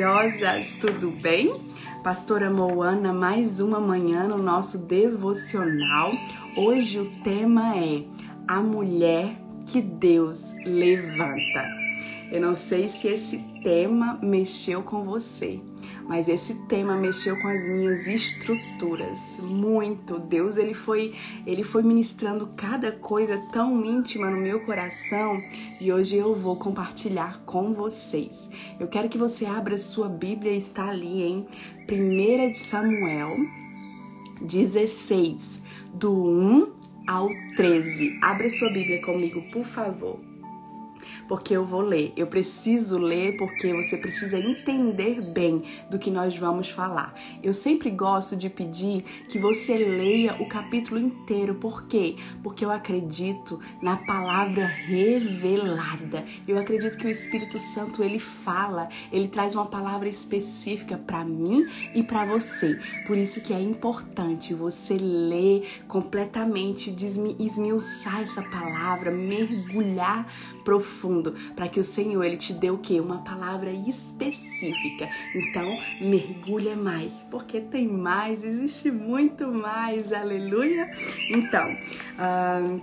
maravilhosas, tudo bem? Pastora Moana, mais uma manhã no nosso devocional. Hoje o tema é A Mulher que Deus Levanta. Eu não sei se esse tema mexeu com você, mas esse tema mexeu com as minhas estruturas muito. Deus ele foi ele foi ministrando cada coisa tão íntima no meu coração e hoje eu vou compartilhar com vocês. Eu quero que você abra sua Bíblia, está ali em 1 de Samuel 16, do 1 ao 13. Abra sua Bíblia comigo, por favor porque eu vou ler. Eu preciso ler porque você precisa entender bem do que nós vamos falar. Eu sempre gosto de pedir que você leia o capítulo inteiro. Por quê? Porque eu acredito na palavra revelada. Eu acredito que o Espírito Santo ele fala, ele traz uma palavra específica para mim e para você. Por isso que é importante você ler completamente, esmiuçar essa palavra, mergulhar profundo para que o Senhor ele te dê o quê? Uma palavra específica. Então, mergulha mais, porque tem mais, existe muito mais. Aleluia. Então, uh,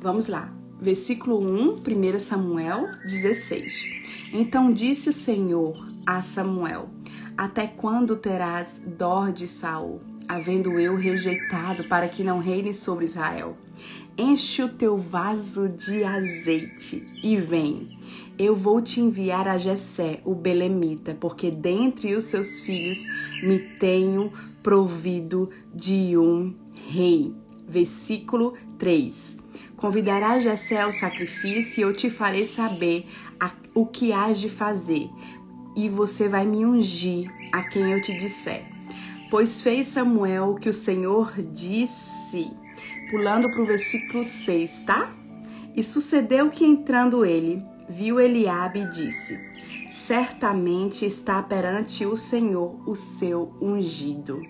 vamos lá. Versículo 1, 1 Samuel 16. Então disse o Senhor a Samuel: Até quando terás dó de Saul, havendo eu rejeitado para que não reine sobre Israel? enche o teu vaso de azeite e vem. Eu vou te enviar a Jessé, o belemita, porque dentre os seus filhos me tenho provido de um rei. Versículo 3. Convidarás Jessé ao sacrifício e eu te farei saber a, o que hás de fazer, e você vai me ungir a quem eu te disser. Pois fez Samuel o que o Senhor disse pulando para o versículo 6, tá? E sucedeu que entrando ele, viu Eliabe e disse: Certamente está perante o Senhor o seu ungido.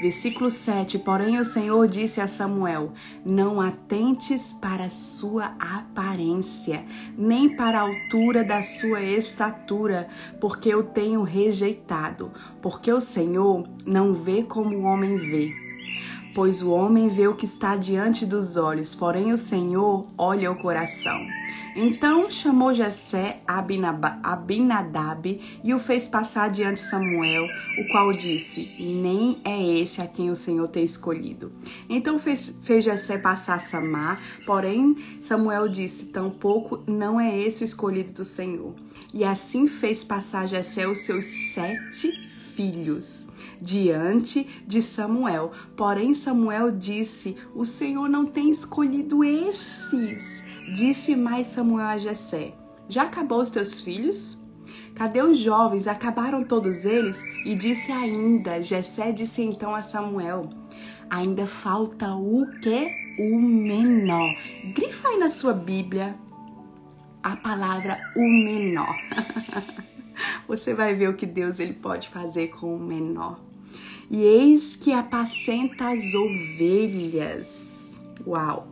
Versículo 7: Porém o Senhor disse a Samuel: Não atentes para a sua aparência, nem para a altura da sua estatura, porque eu tenho rejeitado, porque o Senhor não vê como o homem vê pois o homem vê o que está diante dos olhos, porém o Senhor olha o coração. Então chamou Jessé Abinadab e o fez passar diante Samuel, o qual disse: Nem é este a quem o Senhor tem escolhido. Então fez, fez Jessé passar Samar, porém Samuel disse: Tampouco não é esse o escolhido do Senhor. E assim fez passar Jessé os seus sete filhos diante de Samuel. Porém, Samuel disse: O Senhor não tem escolhido esses. Disse mais Samuel a Jessé: Já acabou os teus filhos? Cadê os jovens? Acabaram todos eles? E disse ainda: Jessé disse então a Samuel: Ainda falta o que? O menor. Grifa aí na sua Bíblia a palavra o menor. Você vai ver o que Deus ele pode fazer com o menor. E eis que apacenta as ovelhas. Uau!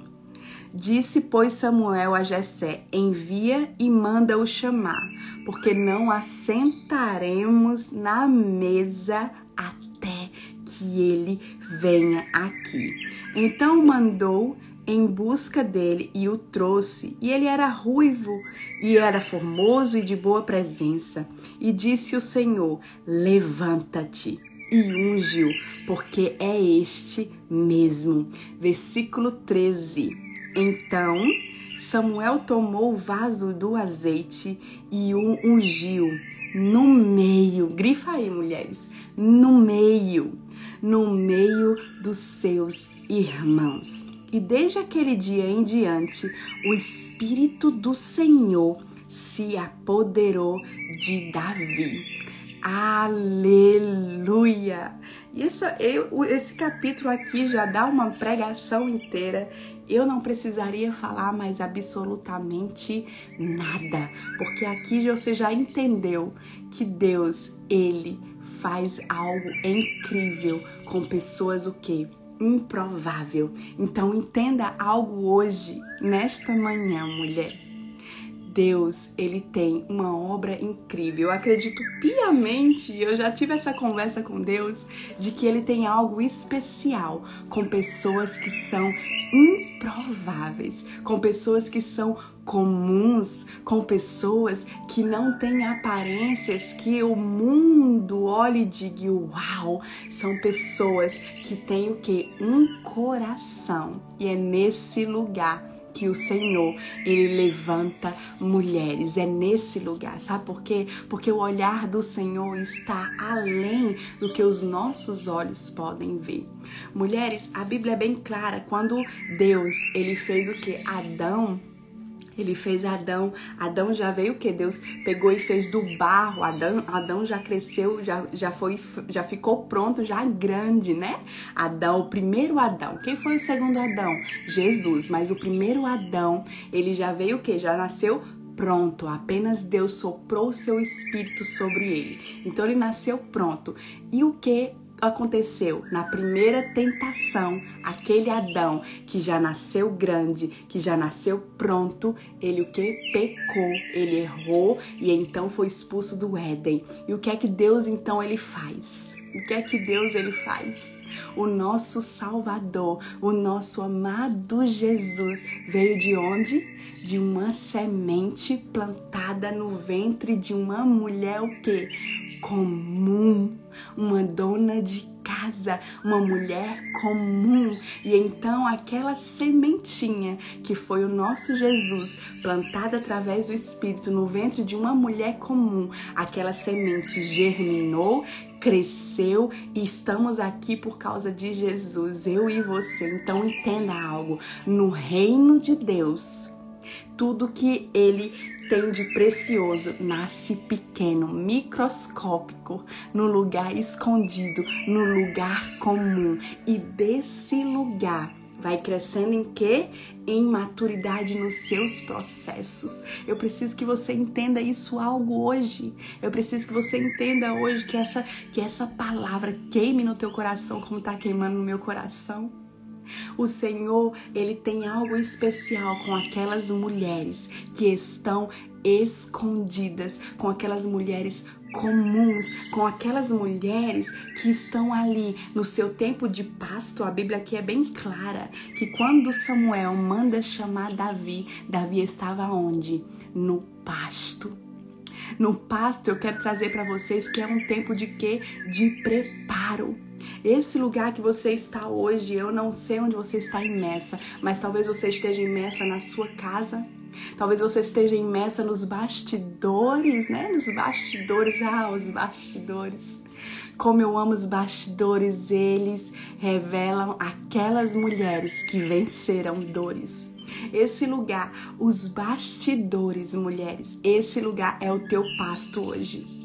Disse, pois, Samuel a Jessé: Envia e manda-o chamar, porque não assentaremos na mesa até que ele venha aqui. Então mandou em busca dele e o trouxe. E ele era ruivo e era formoso e de boa presença. E disse o Senhor: Levanta-te e ungiu, porque é este mesmo. Versículo 13. Então Samuel tomou o vaso do azeite e o ungiu no meio, grifa aí, mulheres, no meio, no meio dos seus irmãos. E desde aquele dia em diante, o Espírito do Senhor se apoderou de Davi. Aleluia! E essa, eu, esse capítulo aqui já dá uma pregação inteira. Eu não precisaria falar mais absolutamente nada, porque aqui você já entendeu que Deus, ele faz algo incrível com pessoas o quê? improvável. Então entenda algo hoje, nesta manhã, mulher. Deus, ele tem uma obra incrível. Eu acredito piamente, eu já tive essa conversa com Deus, de que ele tem algo especial com pessoas que são improváveis, com pessoas que são comuns, com pessoas que não têm aparências que o mundo olhe e diga: "Uau!". São pessoas que têm o que? Um coração. E é nesse lugar que o Senhor, ele levanta mulheres. É nesse lugar, sabe por quê? Porque o olhar do Senhor está além do que os nossos olhos podem ver. Mulheres, a Bíblia é bem clara, quando Deus, ele fez o que? Adão ele fez Adão. Adão já veio o que? Deus pegou e fez do barro. Adão, Adão já cresceu, já, já foi, já ficou pronto, já grande, né? Adão, o primeiro Adão. Quem foi o segundo Adão? Jesus. Mas o primeiro Adão, ele já veio o que? Já nasceu pronto, apenas Deus soprou o seu espírito sobre ele. Então ele nasceu pronto. E o que aconteceu na primeira tentação, aquele Adão que já nasceu grande, que já nasceu pronto, ele o que pecou, ele errou e então foi expulso do Éden. E o que é que Deus então ele faz? O que é que Deus ele faz? O nosso Salvador, o nosso amado Jesus veio de onde? De uma semente plantada no ventre de uma mulher o quê? comum, uma dona de casa, uma mulher comum. E então aquela sementinha que foi o nosso Jesus, plantada através do Espírito no ventre de uma mulher comum, aquela semente germinou, cresceu e estamos aqui por causa de Jesus, eu e você. Então entenda algo, no reino de Deus, tudo que ele tem de precioso nasce pequeno, microscópico, no lugar escondido, no lugar comum. E desse lugar vai crescendo em quê? Em maturidade nos seus processos. Eu preciso que você entenda isso algo hoje. Eu preciso que você entenda hoje que essa que essa palavra queime no teu coração como está queimando no meu coração. O Senhor, ele tem algo especial com aquelas mulheres que estão escondidas, com aquelas mulheres comuns, com aquelas mulheres que estão ali no seu tempo de pasto. A Bíblia aqui é bem clara que quando Samuel manda chamar Davi, Davi estava onde? No pasto. No pasto eu quero trazer para vocês que é um tempo de quê? De preparo esse lugar que você está hoje, eu não sei onde você está imersa, mas talvez você esteja imersa na sua casa. Talvez você esteja imersa nos bastidores, né? Nos bastidores, ah, os bastidores. Como eu amo os bastidores, eles revelam aquelas mulheres que venceram dores. Esse lugar, os bastidores, mulheres, esse lugar é o teu pasto hoje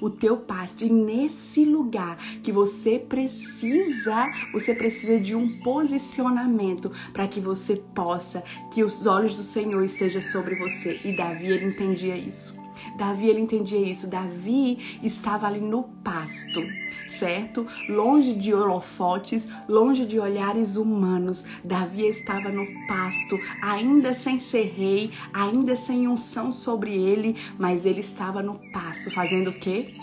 o teu pasto. E nesse lugar que você precisa, você precisa de um posicionamento para que você possa, que os olhos do Senhor estejam sobre você. E Davi, ele entendia isso. Davi ele entendia isso. Davi estava ali no pasto, certo? Longe de holofotes, longe de olhares humanos. Davi estava no pasto, ainda sem ser rei, ainda sem unção sobre ele, mas ele estava no pasto, fazendo o quê?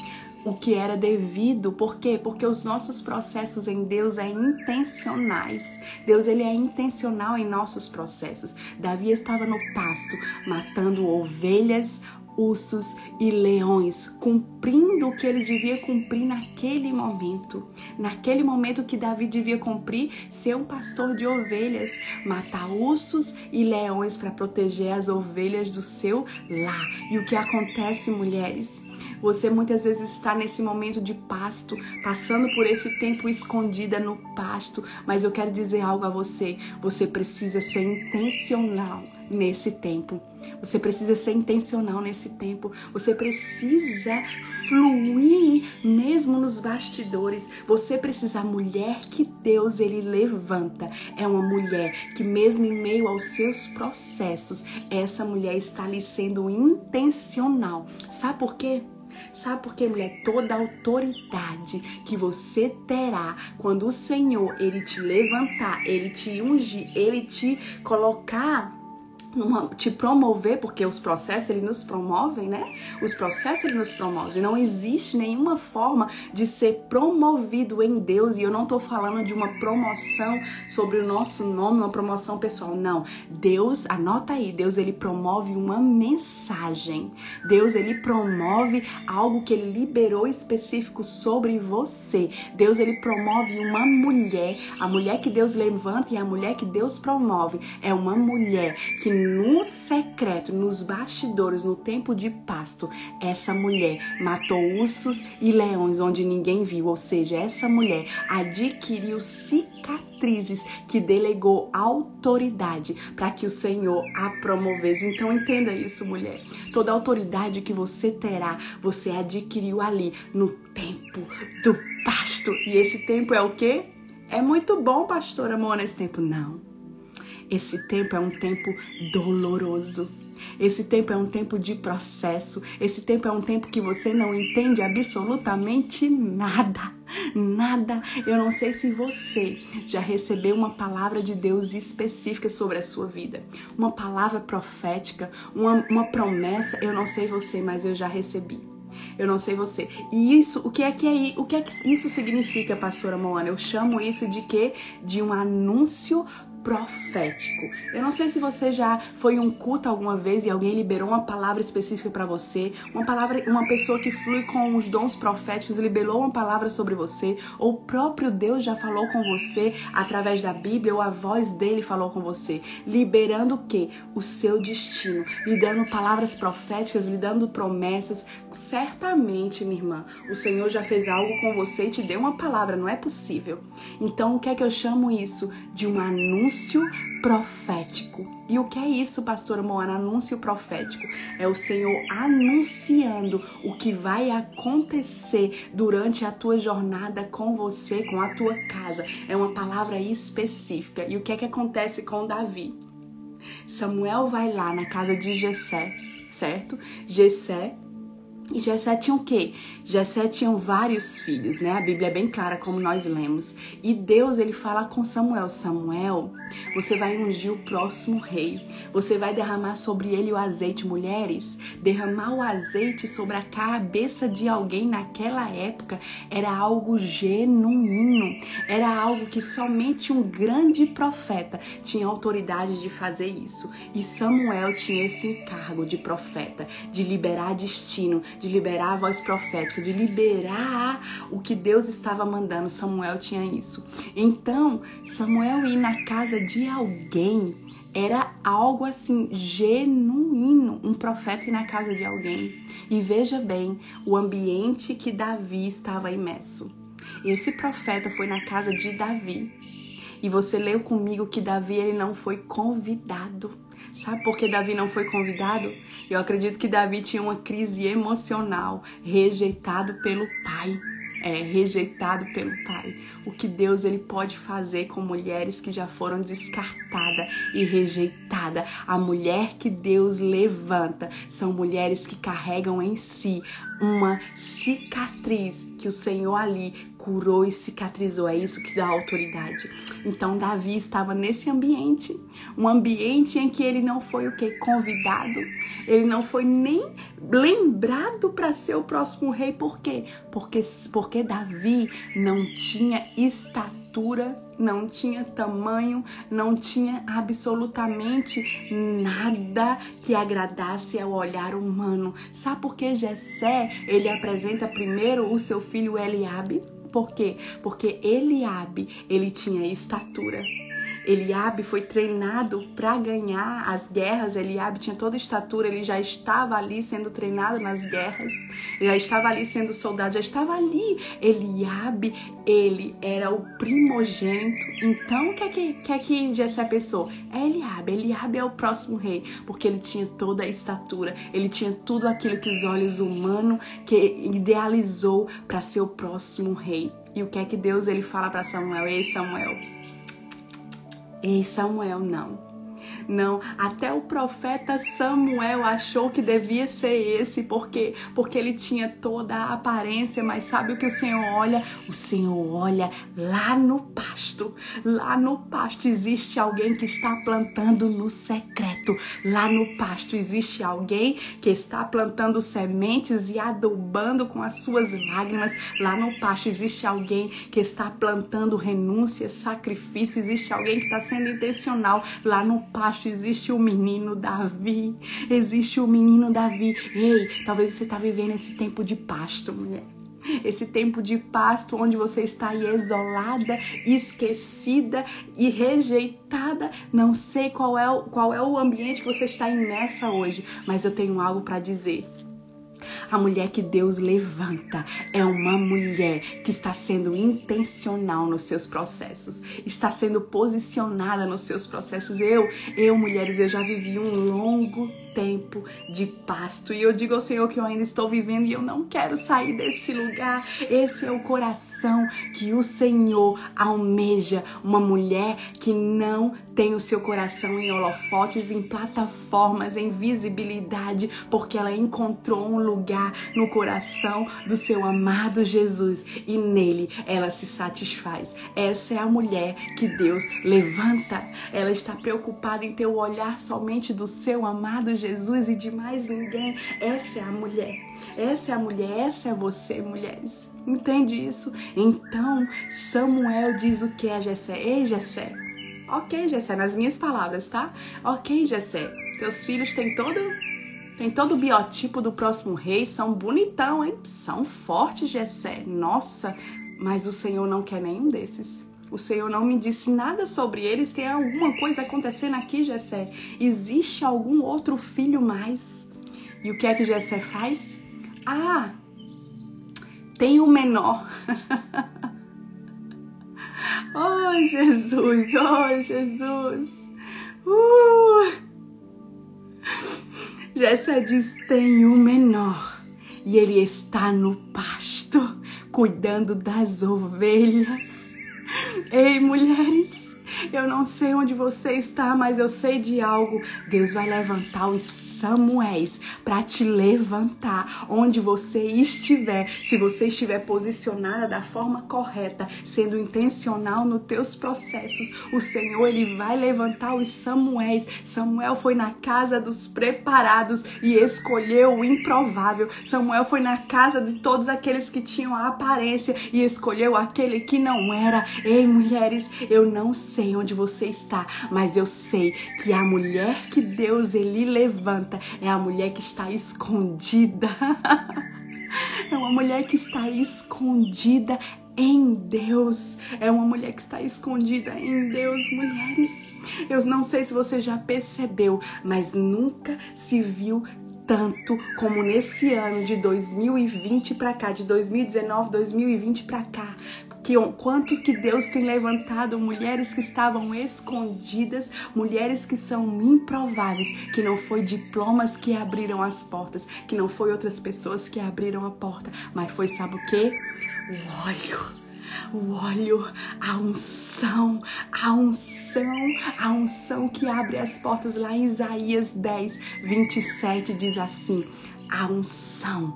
o que era devido. Por quê? Porque os nossos processos em Deus é intencionais. Deus ele é intencional em nossos processos. Davi estava no pasto matando ovelhas, ursos e leões, cumprindo o que ele devia cumprir naquele momento. Naquele momento que Davi devia cumprir, ser um pastor de ovelhas, matar ursos e leões para proteger as ovelhas do seu lar. E o que acontece, mulheres? Você muitas vezes está nesse momento de pasto, passando por esse tempo escondida no pasto, mas eu quero dizer algo a você. Você precisa ser intencional nesse tempo. Você precisa ser intencional nesse tempo. Você precisa fluir mesmo nos bastidores. Você precisa a mulher que Deus ele levanta. É uma mulher que mesmo em meio aos seus processos, essa mulher está ali sendo intencional. Sabe por quê? Sabe por quê, mulher? Toda autoridade que você terá quando o Senhor ele te levantar, ele te ungir, ele te colocar numa, te promover, porque os processos eles nos promovem, né? Os processos eles nos promovem. Não existe nenhuma forma de ser promovido em Deus, e eu não estou falando de uma promoção sobre o nosso nome, uma promoção pessoal. Não. Deus, anota aí, Deus ele promove uma mensagem. Deus ele promove algo que ele liberou específico sobre você. Deus ele promove uma mulher, a mulher que Deus levanta e a mulher que Deus promove é uma mulher que no secreto, nos bastidores, no tempo de pasto, essa mulher matou ursos e leões onde ninguém viu, ou seja, essa mulher adquiriu cicatrizes que delegou autoridade para que o Senhor a promovesse. Então entenda isso, mulher. Toda autoridade que você terá, você adquiriu ali no tempo do pasto. E esse tempo é o quê? É muito bom, pastora Mona, esse tempo. Não. Esse tempo é um tempo doloroso. Esse tempo é um tempo de processo. Esse tempo é um tempo que você não entende absolutamente nada. Nada. Eu não sei se você já recebeu uma palavra de Deus específica sobre a sua vida. Uma palavra profética, uma, uma promessa. Eu não sei você, mas eu já recebi. Eu não sei você. E isso, o que é que é, o que é que isso significa, pastora Moana? Eu chamo isso de quê? De um anúncio profético. Eu não sei se você já foi um culto alguma vez e alguém liberou uma palavra específica para você, uma palavra, uma pessoa que flui com os dons proféticos liberou uma palavra sobre você, ou o próprio Deus já falou com você através da Bíblia ou a voz dele falou com você, liberando o que? O seu destino, lhe dando palavras proféticas, lhe dando promessas. Certamente, minha irmã, o Senhor já fez algo com você e te deu uma palavra, não é possível. Então, o que é que eu chamo isso? De um anúncio anúncio profético. E o que é isso, pastora Moana? Anúncio profético. É o Senhor anunciando o que vai acontecer durante a tua jornada com você, com a tua casa. É uma palavra específica. E o que é que acontece com Davi? Samuel vai lá na casa de Jessé, certo? Jessé e Jessé tinha o quê? Jessé tinha vários filhos, né? A Bíblia é bem clara como nós lemos. E Deus, ele fala com Samuel, Samuel, você vai ungir o próximo rei. Você vai derramar sobre ele o azeite, mulheres. Derramar o azeite sobre a cabeça de alguém naquela época era algo genuíno. Era algo que somente um grande profeta tinha autoridade de fazer isso. E Samuel tinha esse encargo de profeta, de liberar destino, de liberar a voz profética, de liberar o que Deus estava mandando. Samuel tinha isso. Então, Samuel ir na casa de alguém era algo assim genuíno, um profeta ir na casa de alguém. E veja bem o ambiente que Davi estava imerso. Esse profeta foi na casa de Davi. E você leu comigo que Davi ele não foi convidado. Sabe por que Davi não foi convidado? Eu acredito que Davi tinha uma crise emocional, rejeitado pelo pai. É, rejeitado pelo pai. O que Deus ele pode fazer com mulheres que já foram descartadas e rejeitadas. A mulher que Deus levanta são mulheres que carregam em si uma cicatriz que o Senhor ali curou e cicatrizou. É isso que dá autoridade. Então Davi estava nesse ambiente, um ambiente em que ele não foi o que convidado, ele não foi nem lembrado para ser o próximo rei. Por quê? Porque porque Davi não tinha estatura não tinha tamanho, não tinha absolutamente nada que agradasse ao olhar humano. Sabe por que Jessé, ele apresenta primeiro o seu filho Eliabe? Por quê? Porque Eliabe, ele tinha estatura. Eliabe foi treinado para ganhar as guerras. Eliabe tinha toda a estatura, ele já estava ali sendo treinado nas guerras, já estava ali sendo soldado, já estava ali. Eliabe, ele era o primogênito. Então, o que é que, que, é que Jessé pensou? É Eliabe, Eliabe é o próximo rei, porque ele tinha toda a estatura, ele tinha tudo aquilo que os olhos humanos que idealizou para ser o próximo rei. E o que é que Deus ele fala para Samuel? Ei, Samuel, Ei, Samuel, não. Não, até o profeta Samuel achou que devia ser esse, porque porque ele tinha toda a aparência, mas sabe o que o Senhor olha? O Senhor olha lá no pasto. Lá no pasto existe alguém que está plantando no secreto. Lá no pasto existe alguém que está plantando sementes e adubando com as suas lágrimas. Lá no pasto existe alguém que está plantando renúncia, sacrifício. Existe alguém que está sendo intencional. Lá no pasto existe o menino Davi. Existe o menino Davi. Ei, talvez você está vivendo esse tempo de pasto, mulher esse tempo de pasto onde você está aí isolada, esquecida e rejeitada. Não sei qual é, o, qual é o ambiente que você está imersa hoje, mas eu tenho algo para dizer. A mulher que Deus levanta é uma mulher que está sendo intencional nos seus processos, está sendo posicionada nos seus processos. Eu, eu, mulheres, eu já vivi um longo tempo de pasto. E eu digo ao Senhor que eu ainda estou vivendo e eu não quero sair desse lugar. Esse é o coração que o Senhor almeja. Uma mulher que não tem o seu coração em holofotes, em plataformas, em visibilidade, porque ela encontrou um lugar no coração do seu amado Jesus e nele ela se satisfaz. Essa é a mulher que Deus levanta. Ela está preocupada em ter o olhar somente do seu amado Jesus e de mais ninguém. Essa é a mulher. Essa é a mulher, essa é você, mulheres. Entende isso? Então, Samuel diz o que a Jessé? Ei, Jessé. Ok, Jessé, nas minhas palavras, tá? Ok, Jessé. Teus filhos têm todo tem todo o biotipo do próximo rei, são bonitão, hein? São fortes, Jessé. Nossa, mas o Senhor não quer nenhum desses. O Senhor não me disse nada sobre eles. Tem alguma coisa acontecendo aqui, Jessé? Existe algum outro filho mais? E o que é que Jessé faz? Ah, tem o menor. oh, Jesus, oh, Jesus. Uh. Jessé diz: tem o menor. E ele está no pasto, cuidando das ovelhas. Ei, mulheres, eu não sei onde você está, mas eu sei de algo. Deus vai levantar os Samuéis para te levantar onde você estiver. Se você estiver posicionada da forma correta, sendo intencional nos teus processos, o Senhor ele vai levantar os Samuéis. Samuel foi na casa dos preparados e escolheu o improvável. Samuel foi na casa de todos aqueles que tinham a aparência e escolheu aquele que não era. Ei, mulheres, eu não sei onde você está, mas eu sei que a mulher que Deus ele levanta é a mulher que está escondida. É uma mulher que está escondida em Deus. É uma mulher que está escondida em Deus, mulheres. Eu não sei se você já percebeu, mas nunca se viu tanto como nesse ano de 2020 para cá, de 2019, 2020 para cá, que quanto que Deus tem levantado mulheres que estavam escondidas, mulheres que são improváveis, que não foi diplomas que abriram as portas, que não foi outras pessoas que abriram a porta, mas foi sabe o que? O óleo o óleo, a unção, a unção, a unção que abre as portas lá em Isaías 10, 27 diz assim: a unção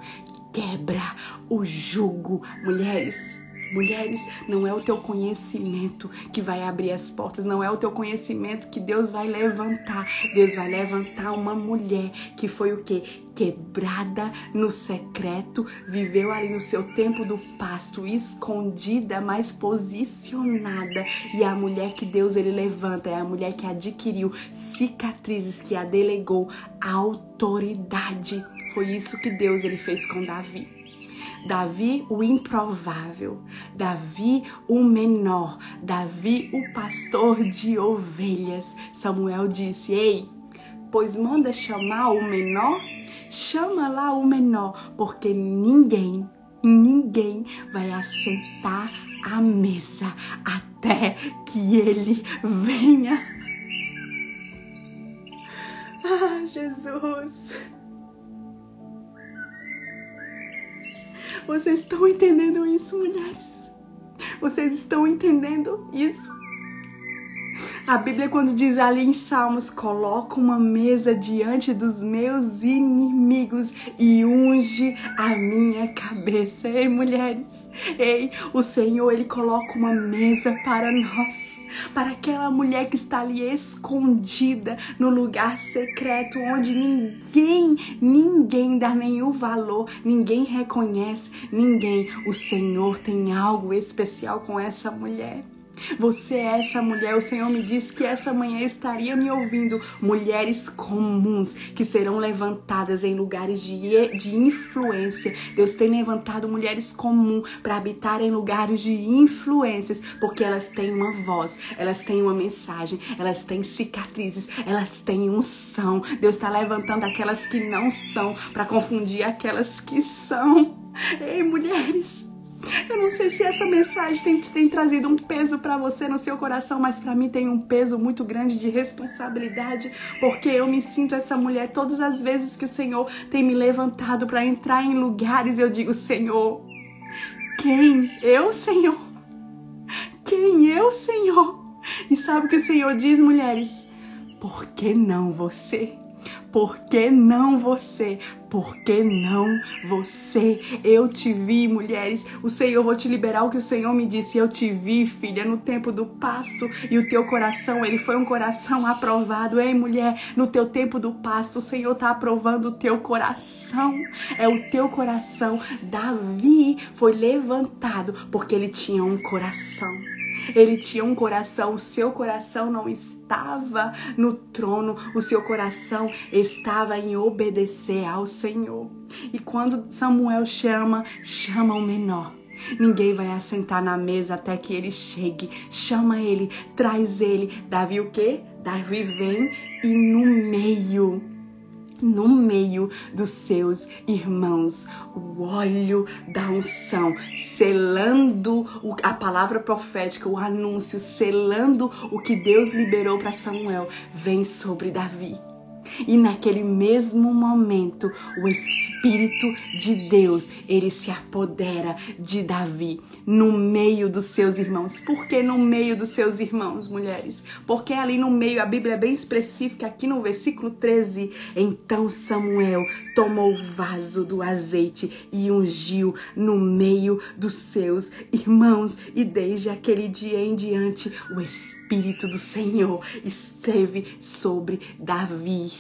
quebra o jugo, mulheres. Mulheres, não é o teu conhecimento que vai abrir as portas, não é o teu conhecimento que Deus vai levantar. Deus vai levantar uma mulher que foi o que? Quebrada no secreto, viveu ali no seu tempo do pasto, escondida, mas posicionada. E a mulher que Deus ele levanta é a mulher que adquiriu cicatrizes, que a delegou autoridade. Foi isso que Deus ele fez com Davi. Davi o improvável, Davi o menor, Davi o pastor de ovelhas. Samuel disse: Ei, pois manda chamar o menor, chama lá o menor, porque ninguém, ninguém vai assentar à mesa até que ele venha. Ah, Jesus. Vocês estão entendendo isso, mulheres? Vocês estão entendendo isso? A Bíblia, quando diz ali em Salmos, coloca uma mesa diante dos meus inimigos e unge a minha cabeça. Ei, mulheres, ei, o Senhor, Ele coloca uma mesa para nós para aquela mulher que está ali escondida no lugar secreto onde ninguém, ninguém dá nenhum valor, ninguém reconhece, ninguém. O Senhor tem algo especial com essa mulher. Você é essa mulher. O Senhor me disse que essa manhã estaria me ouvindo. Mulheres comuns que serão levantadas em lugares de, de influência. Deus tem levantado mulheres comuns para habitar em lugares de influências, porque elas têm uma voz, elas têm uma mensagem, elas têm cicatrizes, elas têm unção. Deus está levantando aquelas que não são para confundir aquelas que são. Ei, mulheres. Eu não sei se essa mensagem tem, tem trazido um peso para você no seu coração, mas para mim tem um peso muito grande de responsabilidade, porque eu me sinto essa mulher todas as vezes que o Senhor tem me levantado para entrar em lugares, eu digo, Senhor, quem? Eu, Senhor? Quem eu, Senhor? E sabe o que o Senhor diz, mulheres? Por que não você? Por que não você? Por que não você? Eu te vi, mulheres. O Senhor, vou te liberar o que o Senhor me disse. Eu te vi, filha, no tempo do pasto. E o teu coração, ele foi um coração aprovado. Ei, mulher, no teu tempo do pasto, o Senhor está aprovando o teu coração. É o teu coração. Davi foi levantado porque ele tinha um coração. Ele tinha um coração, o seu coração não estava no trono, o seu coração estava em obedecer ao Senhor. E quando Samuel chama, chama o menor. Ninguém vai assentar na mesa até que ele chegue. Chama ele, traz ele. Davi o quê? Davi vem e no meio no meio dos seus irmãos, o óleo da unção, selando a palavra profética, o anúncio, selando o que Deus liberou para Samuel, vem sobre Davi. E naquele mesmo momento, o Espírito de Deus, ele se apodera de Davi no meio dos seus irmãos. Por que no meio dos seus irmãos, mulheres? Porque ali no meio, a Bíblia é bem específica, aqui no versículo 13. Então Samuel tomou o vaso do azeite e ungiu no meio dos seus irmãos. E desde aquele dia em diante, o Espírito do Senhor esteve sobre Davi.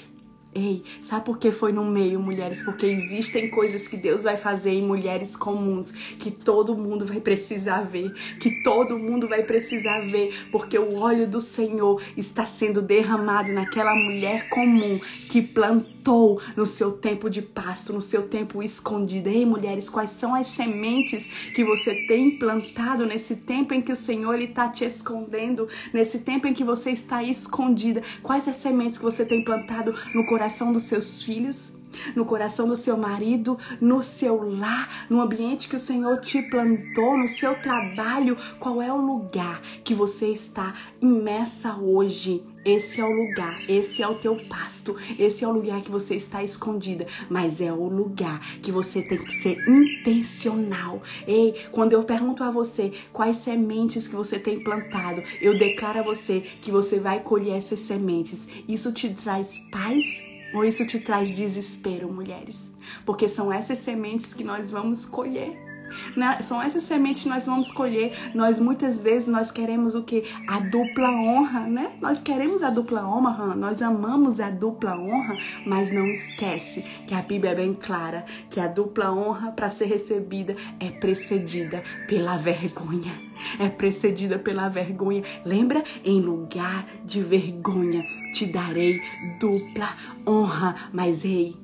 Ei, sabe por que foi no meio, mulheres? Porque existem coisas que Deus vai fazer em mulheres comuns que todo mundo vai precisar ver, que todo mundo vai precisar ver, porque o óleo do Senhor está sendo derramado naquela mulher comum que plantou no seu tempo de pasto, no seu tempo escondido. Ei, mulheres, quais são as sementes que você tem plantado nesse tempo em que o Senhor está te escondendo, nesse tempo em que você está escondida? Quais as sementes que você tem plantado no coração? Coração dos seus filhos, no coração do seu marido, no seu lar, no ambiente que o Senhor te plantou, no seu trabalho. Qual é o lugar que você está imersa hoje? Esse é o lugar, esse é o teu pasto, esse é o lugar que você está escondida, mas é o lugar que você tem que ser intencional. Ei, quando eu pergunto a você quais sementes que você tem plantado, eu declaro a você que você vai colher essas sementes. Isso te traz paz ou isso te traz desespero, mulheres? Porque são essas sementes que nós vamos colher. Na, são essas sementes que nós vamos colher. Nós muitas vezes nós queremos o que? A dupla honra, né? Nós queremos a dupla honra, nós amamos a dupla honra, mas não esquece que a Bíblia é bem clara que a dupla honra para ser recebida é precedida pela vergonha. É precedida pela vergonha. Lembra? Em lugar de vergonha te darei dupla honra. Mas ei,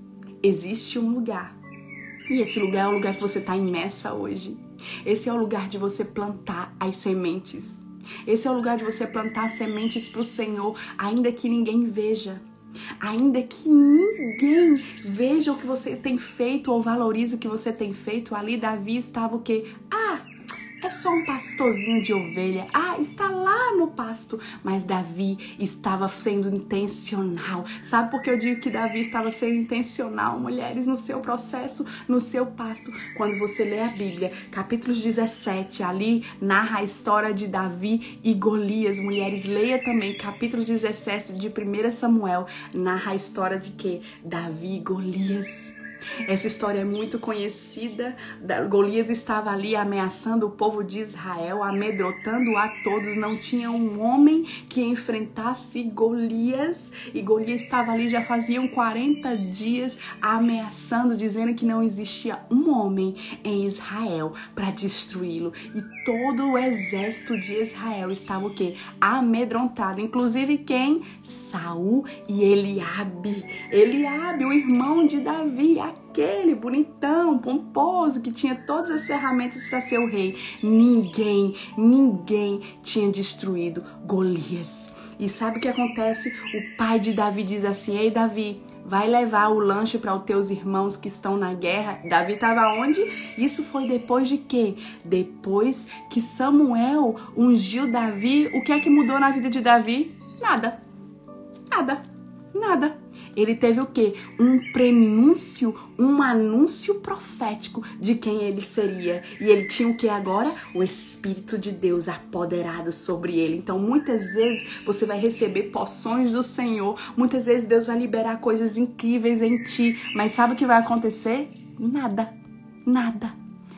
existe um lugar e esse lugar é o lugar que você está imersa hoje. Esse é o lugar de você plantar as sementes. Esse é o lugar de você plantar sementes para o Senhor, ainda que ninguém veja. Ainda que ninguém veja o que você tem feito ou valorize o que você tem feito, ali Davi estava o quê? Ah, é só um pastorzinho de ovelha. Ah, está lá no pasto. Mas Davi estava sendo intencional. Sabe por que eu digo que Davi estava sendo intencional, mulheres, no seu processo, no seu pasto? Quando você lê a Bíblia, capítulos 17, ali narra a história de Davi e Golias. Mulheres, leia também capítulo 17 de 1 Samuel, narra a história de que Davi e Golias. Essa história é muito conhecida. Golias estava ali ameaçando o povo de Israel, amedrontando a todos. Não tinha um homem que enfrentasse Golias. E Golias estava ali já faziam 40 dias ameaçando, dizendo que não existia um homem em Israel para destruí-lo. E todo o exército de Israel estava o quê? Amedrontado. Inclusive quem? Saul e Eliabe. Eliabe, o irmão de Davi, aquele bonitão, pomposo, que tinha todas as ferramentas para ser o rei. Ninguém, ninguém tinha destruído Golias. E sabe o que acontece? O pai de Davi diz assim: Ei, Davi, vai levar o lanche para os teus irmãos que estão na guerra. Davi estava onde? Isso foi depois de quê? Depois que Samuel ungiu Davi. O que é que mudou na vida de Davi? Nada. Nada. Nada ele teve o quê? Um prenúncio, um anúncio profético de quem ele seria. E ele tinha o que agora? O Espírito de Deus apoderado sobre ele. Então, muitas vezes você vai receber poções do Senhor, muitas vezes Deus vai liberar coisas incríveis em ti, mas sabe o que vai acontecer? Nada. Nada.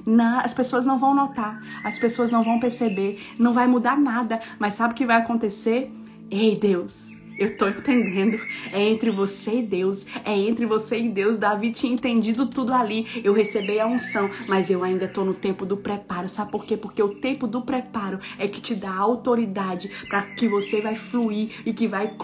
Não, as pessoas não vão notar, as pessoas não vão perceber, não vai mudar nada, mas sabe o que vai acontecer? Ei, Deus, eu tô entendendo. É entre você e Deus. É entre você e Deus. Davi tinha entendido tudo ali. Eu recebi a unção, mas eu ainda tô no tempo do preparo. Sabe por quê? Porque o tempo do preparo é que te dá autoridade para que você vai fluir e que vai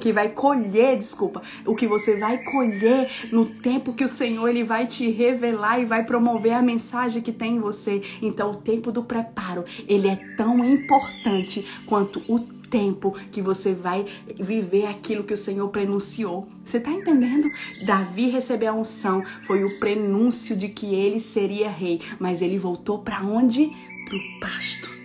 que vai colher, desculpa, o que você vai colher no tempo que o Senhor ele vai te revelar e vai promover a mensagem que tem em você. Então, o tempo do preparo, ele é tão importante quanto o tempo que você vai viver aquilo que o Senhor prenunciou. Você está entendendo? Davi recebeu a unção, foi o prenúncio de que ele seria rei, mas ele voltou para onde? Para o pasto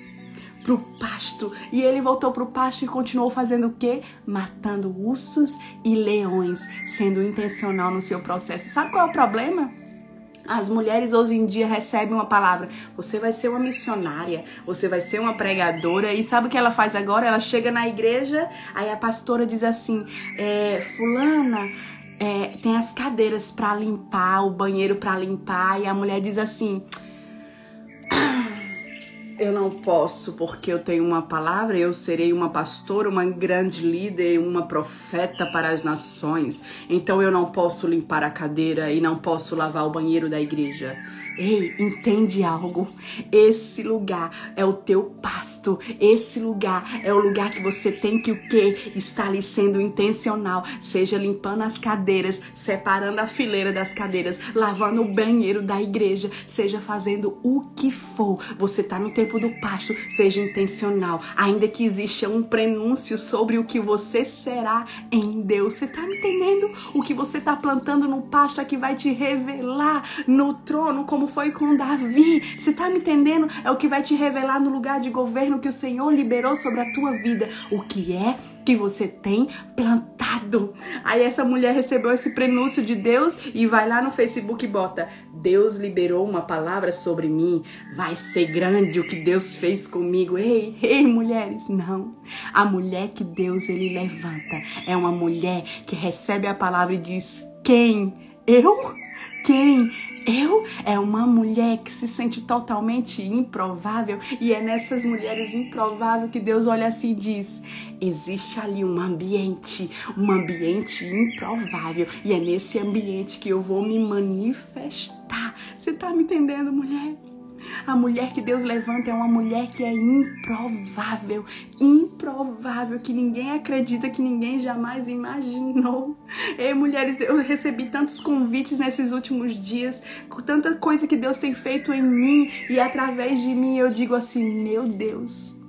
pro pasto. E ele voltou pro pasto e continuou fazendo o quê? Matando ursos e leões, sendo intencional no seu processo. Sabe qual é o problema? As mulheres hoje em dia recebem uma palavra. Você vai ser uma missionária, você vai ser uma pregadora. E sabe o que ela faz agora? Ela chega na igreja, aí a pastora diz assim: é, Fulana, é, tem as cadeiras para limpar, o banheiro para limpar. E a mulher diz assim eu não posso porque eu tenho uma palavra, eu serei uma pastora, uma grande líder, uma profeta para as nações. Então eu não posso limpar a cadeira e não posso lavar o banheiro da igreja. Ei, entende algo? Esse lugar é o teu pasto. Esse lugar é o lugar que você tem que o quê? Estar ali sendo intencional, seja limpando as cadeiras, separando a fileira das cadeiras, lavando o banheiro da igreja, seja fazendo o que for. Você está no tempo do pasto, seja intencional, ainda que exista um prenúncio sobre o que você será em Deus. Você está entendendo? O que você está plantando no pasto é que vai te revelar no trono como foi com Davi. Você tá me entendendo? É o que vai te revelar no lugar de governo que o Senhor liberou sobre a tua vida. O que é que você tem plantado. Aí essa mulher recebeu esse prenúncio de Deus e vai lá no Facebook e bota: Deus liberou uma palavra sobre mim. Vai ser grande o que Deus fez comigo. Ei, ei, mulheres, não. A mulher que Deus ele levanta é uma mulher que recebe a palavra e diz: Quem? Eu? Quem? Eu? É uma mulher que se sente totalmente improvável e é nessas mulheres improváveis que Deus olha assim e diz: existe ali um ambiente, um ambiente improvável e é nesse ambiente que eu vou me manifestar. Você tá me entendendo, mulher? A mulher que Deus levanta é uma mulher que é improvável, improvável, que ninguém acredita, que ninguém jamais imaginou. Ei, mulheres, eu recebi tantos convites nesses últimos dias, com tanta coisa que Deus tem feito em mim e através de mim, eu digo assim: meu Deus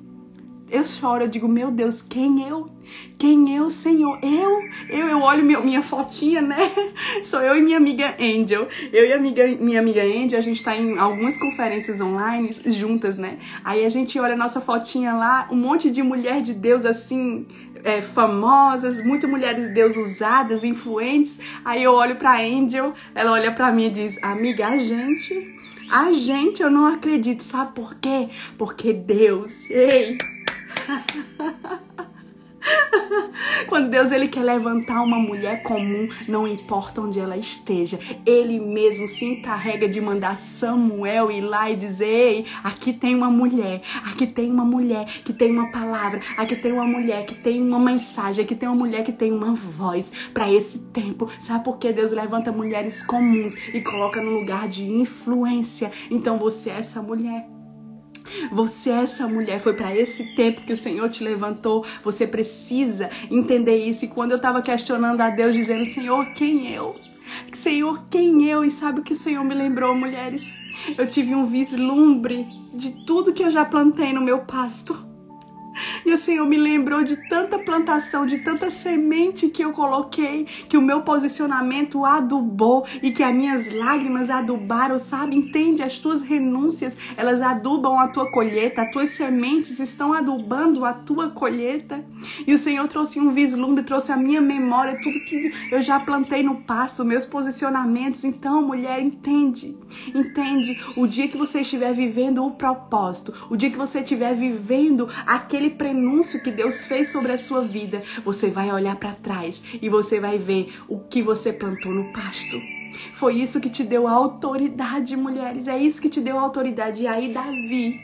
eu choro, eu digo, meu Deus, quem eu? Quem eu, Senhor? Eu? Eu, eu olho minha, minha fotinha, né? Sou eu e minha amiga Angel. Eu e amiga, minha amiga Angel, a gente tá em algumas conferências online juntas, né? Aí a gente olha nossa fotinha lá, um monte de mulher de Deus assim, é, famosas, muitas mulheres de Deus usadas, influentes. Aí eu olho pra Angel, ela olha pra mim e diz: Amiga, a gente, a gente, eu não acredito. Sabe por quê? Porque Deus, ei. Quando Deus ele quer levantar uma mulher comum, não importa onde ela esteja, ele mesmo se encarrega de mandar Samuel ir lá e dizer: Ei, aqui tem uma mulher, aqui tem uma mulher que tem uma palavra, aqui tem uma mulher que tem uma mensagem, aqui tem uma mulher que tem uma voz para esse tempo. Sabe por que Deus levanta mulheres comuns e coloca no lugar de influência? Então você é essa mulher. Você é essa mulher, foi para esse tempo que o Senhor te levantou. Você precisa entender isso. E quando eu estava questionando a Deus, dizendo: Senhor, quem eu? Senhor, quem eu? E sabe o que o Senhor me lembrou, mulheres? Eu tive um vislumbre de tudo que eu já plantei no meu pasto. E o Senhor me lembrou de tanta plantação, de tanta semente que eu coloquei, que o meu posicionamento adubou e que as minhas lágrimas adubaram, sabe? Entende? As tuas renúncias, elas adubam a tua colheita, as tuas sementes estão adubando a tua colheita. E o Senhor trouxe um vislumbre, trouxe a minha memória, tudo que eu já plantei no pasto, meus posicionamentos. Então, mulher, entende? Entende? O dia que você estiver vivendo o propósito, o dia que você estiver vivendo aquele prenúncio que Deus fez sobre a sua vida, você vai olhar para trás e você vai ver o que você plantou no pasto. Foi isso que te deu autoridade, mulheres. É isso que te deu autoridade. E aí, Davi,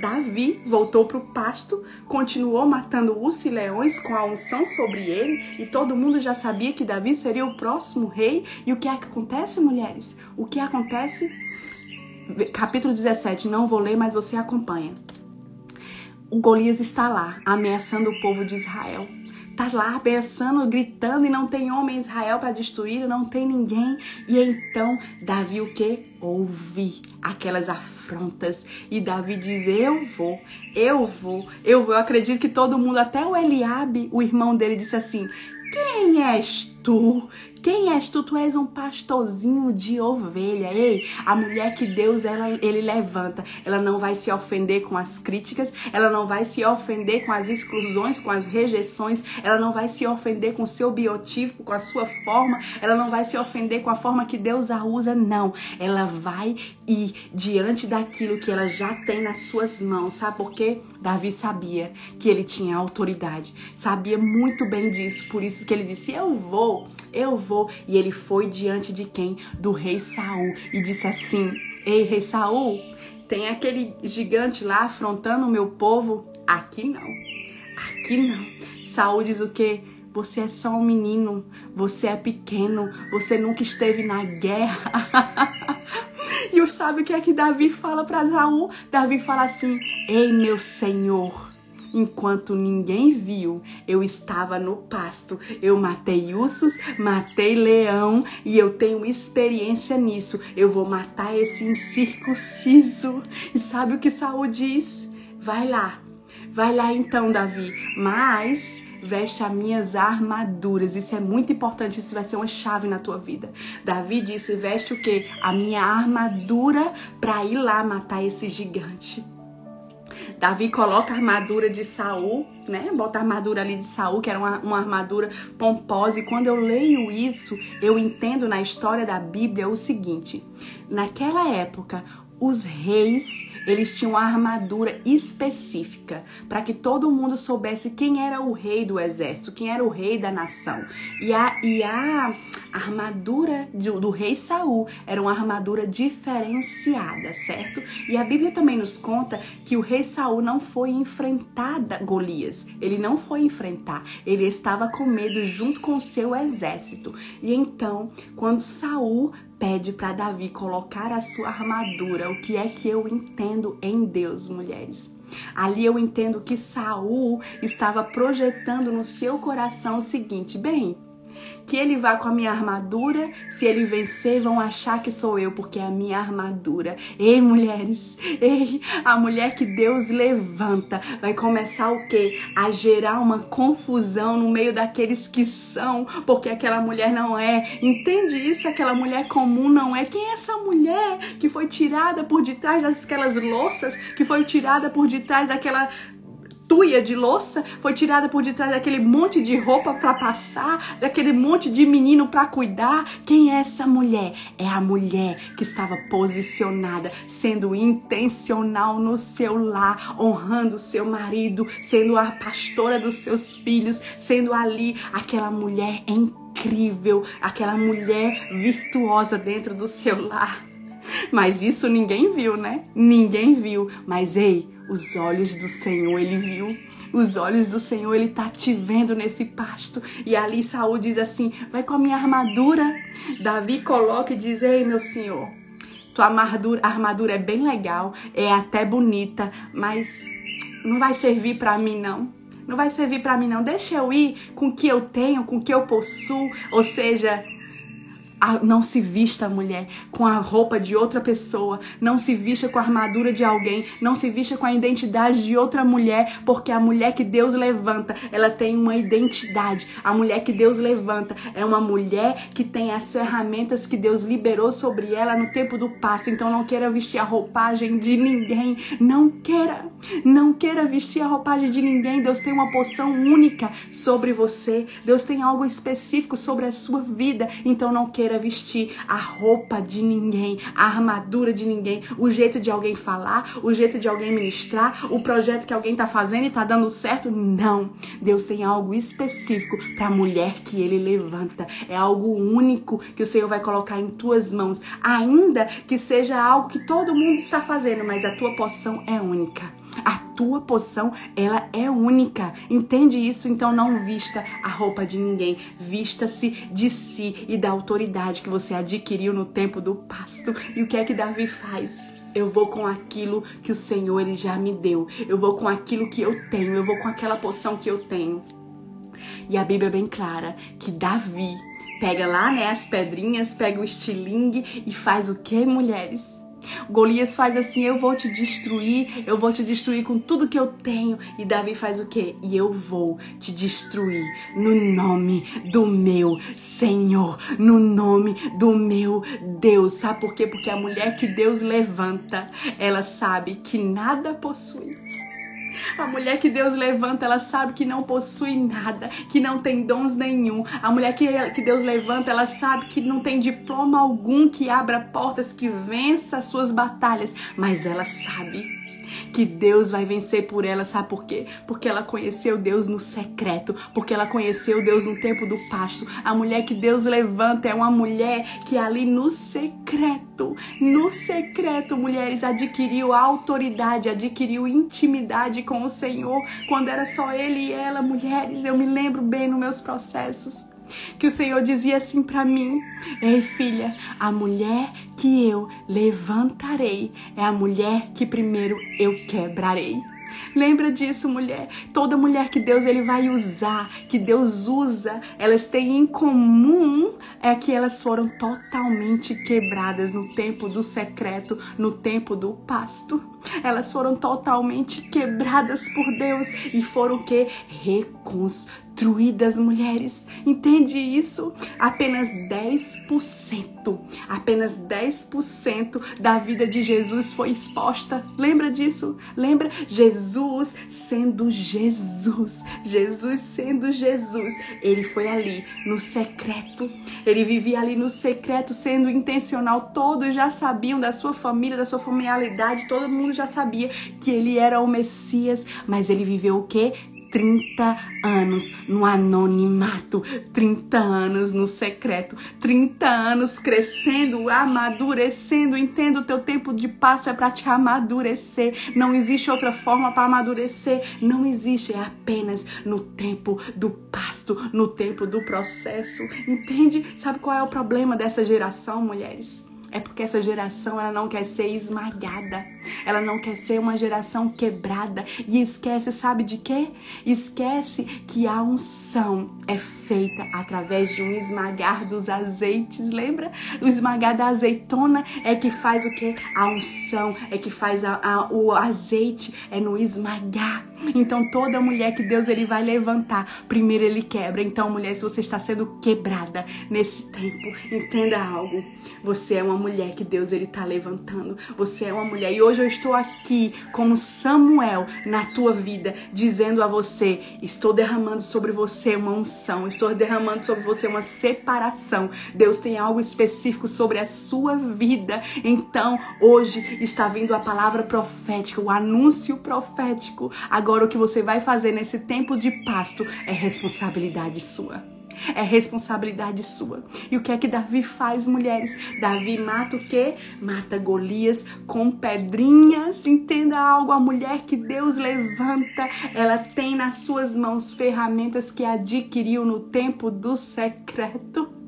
Davi voltou para o pasto, continuou matando ursos e leões com a unção sobre ele, e todo mundo já sabia que Davi seria o próximo rei. E o que é que acontece, mulheres? O que acontece? Capítulo 17, não vou ler, mas você acompanha o Golias está lá, ameaçando o povo de Israel. Está lá ameaçando, gritando, e não tem homem em Israel para destruir, não tem ninguém. E então Davi o que? Ouve aquelas afrontas. E Davi diz: Eu vou, eu vou, eu vou. Eu acredito que todo mundo, até o Eliabe, o irmão dele, disse assim: Quem és tu quem és tu? Tu és um pastorzinho de ovelha. Ei, a mulher que Deus ela, ele levanta, ela não vai se ofender com as críticas, ela não vai se ofender com as exclusões, com as rejeições, ela não vai se ofender com o seu biotipo, com a sua forma, ela não vai se ofender com a forma que Deus a usa, não. Ela vai ir diante daquilo que ela já tem nas suas mãos. Sabe por quê? Davi sabia que ele tinha autoridade, sabia muito bem disso, por isso que ele disse: Eu vou, eu vou e ele foi diante de quem? Do rei Saul e disse assim: Ei, rei Saul, tem aquele gigante lá afrontando o meu povo? Aqui não. Aqui não. Saul diz o quê? Você é só um menino, você é pequeno, você nunca esteve na guerra. e sabe o que é que Davi fala para Saul? Davi fala assim: Ei, meu senhor, Enquanto ninguém viu, eu estava no pasto. Eu matei ursos, matei leão e eu tenho experiência nisso. Eu vou matar esse incircunciso. E sabe o que Saul diz? Vai lá. Vai lá então, Davi. Mas veste as minhas armaduras. Isso é muito importante, isso vai ser uma chave na tua vida. Davi disse: veste o que? A minha armadura para ir lá matar esse gigante. Davi coloca a armadura de Saul, né? Bota a armadura ali de Saul, que era uma, uma armadura pomposa. E quando eu leio isso, eu entendo na história da Bíblia o seguinte: naquela época, os reis eles tinham uma armadura específica para que todo mundo soubesse quem era o rei do exército, quem era o rei da nação. E a, e a armadura do, do rei Saul era uma armadura diferenciada, certo? E a Bíblia também nos conta que o rei Saul não foi enfrentar Golias. Ele não foi enfrentar. Ele estava com medo junto com o seu exército. E então, quando Saul pede para Davi colocar a sua armadura. O que é que eu entendo em Deus, mulheres? Ali eu entendo que Saul estava projetando no seu coração o seguinte: bem, Que ele vá com a minha armadura. Se ele vencer, vão achar que sou eu, porque é a minha armadura. Ei, mulheres, ei, a mulher que Deus levanta vai começar o quê? A gerar uma confusão no meio daqueles que são, porque aquela mulher não é. Entende isso? Aquela mulher comum não é. Quem é essa mulher que foi tirada por detrás daquelas louças, que foi tirada por detrás daquela tuia de louça foi tirada por detrás daquele monte de roupa para passar, daquele monte de menino para cuidar. Quem é essa mulher? É a mulher que estava posicionada, sendo intencional no seu lar, honrando o seu marido, sendo a pastora dos seus filhos, sendo ali aquela mulher incrível, aquela mulher virtuosa dentro do seu lar. Mas isso ninguém viu, né? Ninguém viu. Mas ei, os olhos do Senhor ele viu. Os olhos do Senhor ele tá te vendo nesse pasto. E ali Saul diz assim: "Vai com a minha armadura". Davi coloca e diz: "Ei, meu Senhor, tua armadura, armadura é bem legal, é até bonita, mas não vai servir para mim não. Não vai servir para mim não. Deixa eu ir com o que eu tenho, com o que eu possuo, ou seja, não se vista, mulher, com a roupa de outra pessoa, não se vista com a armadura de alguém, não se vista com a identidade de outra mulher, porque a mulher que Deus levanta, ela tem uma identidade. A mulher que Deus levanta é uma mulher que tem as ferramentas que Deus liberou sobre ela no tempo do passo. Então não queira vestir a roupagem de ninguém, não queira, não queira vestir a roupagem de ninguém. Deus tem uma poção única sobre você. Deus tem algo específico sobre a sua vida. Então não queira queira vestir a roupa de ninguém, a armadura de ninguém, o jeito de alguém falar, o jeito de alguém ministrar, o projeto que alguém tá fazendo e tá dando certo. Não. Deus tem algo específico para a mulher que ele levanta. É algo único que o Senhor vai colocar em tuas mãos, ainda que seja algo que todo mundo está fazendo, mas a tua porção é única. A tua poção, ela é única. Entende isso? Então não vista a roupa de ninguém. Vista-se de si e da autoridade que você adquiriu no tempo do pasto. E o que é que Davi faz? Eu vou com aquilo que o Senhor ele já me deu. Eu vou com aquilo que eu tenho. Eu vou com aquela poção que eu tenho. E a Bíblia é bem clara que Davi pega lá, né, as pedrinhas, pega o estilingue e faz o que, mulheres? Golias faz assim: eu vou te destruir, eu vou te destruir com tudo que eu tenho. E Davi faz o quê? E eu vou te destruir no nome do meu Senhor, no nome do meu Deus. Sabe por quê? Porque a mulher que Deus levanta, ela sabe que nada possui a mulher que Deus levanta, ela sabe que não possui nada, que não tem dons nenhum. A mulher que, que Deus levanta, ela sabe que não tem diploma algum que abra portas, que vença as suas batalhas, mas ela sabe que Deus vai vencer por ela, sabe por quê? Porque ela conheceu Deus no secreto, porque ela conheceu Deus no tempo do pasto. A mulher que Deus levanta é uma mulher que ali no secreto, no secreto, mulheres, adquiriu autoridade, adquiriu intimidade com o Senhor, quando era só ele e ela, mulheres. Eu me lembro bem nos meus processos que o Senhor dizia assim para mim: Ei, filha, a mulher que eu levantarei é a mulher que primeiro eu quebrarei. Lembra disso, mulher? Toda mulher que Deus ele vai usar, que Deus usa, elas têm em comum é que elas foram totalmente quebradas no tempo do secreto, no tempo do pasto. Elas foram totalmente quebradas por Deus e foram que reconstruídas destruídas, mulheres. Entende isso? Apenas 10%, apenas 10% da vida de Jesus foi exposta. Lembra disso? Lembra? Jesus sendo Jesus. Jesus sendo Jesus. Ele foi ali no secreto. Ele vivia ali no secreto, sendo intencional. Todos já sabiam da sua família, da sua familiaridade. Todo mundo já sabia que ele era o Messias. Mas ele viveu o quê? 30 anos no anonimato, 30 anos no secreto, 30 anos crescendo, amadurecendo. Entenda o teu tempo de passo é para te amadurecer. Não existe outra forma para amadurecer. Não existe, é apenas no tempo do pasto, no tempo do processo. Entende? Sabe qual é o problema dessa geração, mulheres? É porque essa geração ela não quer ser esmagada. Ela não quer ser uma geração quebrada e esquece, sabe de quê? Esquece que a unção é feita através de um esmagar dos azeites, lembra? O esmagar da azeitona é que faz o que? A unção é que faz a, a, o azeite, é no esmagar. Então toda mulher que Deus ele vai levantar, primeiro ele quebra. Então mulher, se você está sendo quebrada nesse tempo, entenda algo. Você é uma mulher que Deus ele está levantando. Você é uma mulher e hoje eu estou aqui como Samuel na tua vida, dizendo a você, estou derramando sobre você uma unção, estou derramando sobre você uma separação. Deus tem algo específico sobre a sua vida. Então, hoje está vindo a palavra profética, o anúncio profético. Agora, o que você vai fazer nesse tempo de pasto é responsabilidade sua. É responsabilidade sua. E o que é que Davi faz, mulheres? Davi mata o quê? Mata Golias com pedrinhas. Entenda algo: a mulher que Deus levanta, ela tem nas suas mãos ferramentas que adquiriu no tempo do secreto.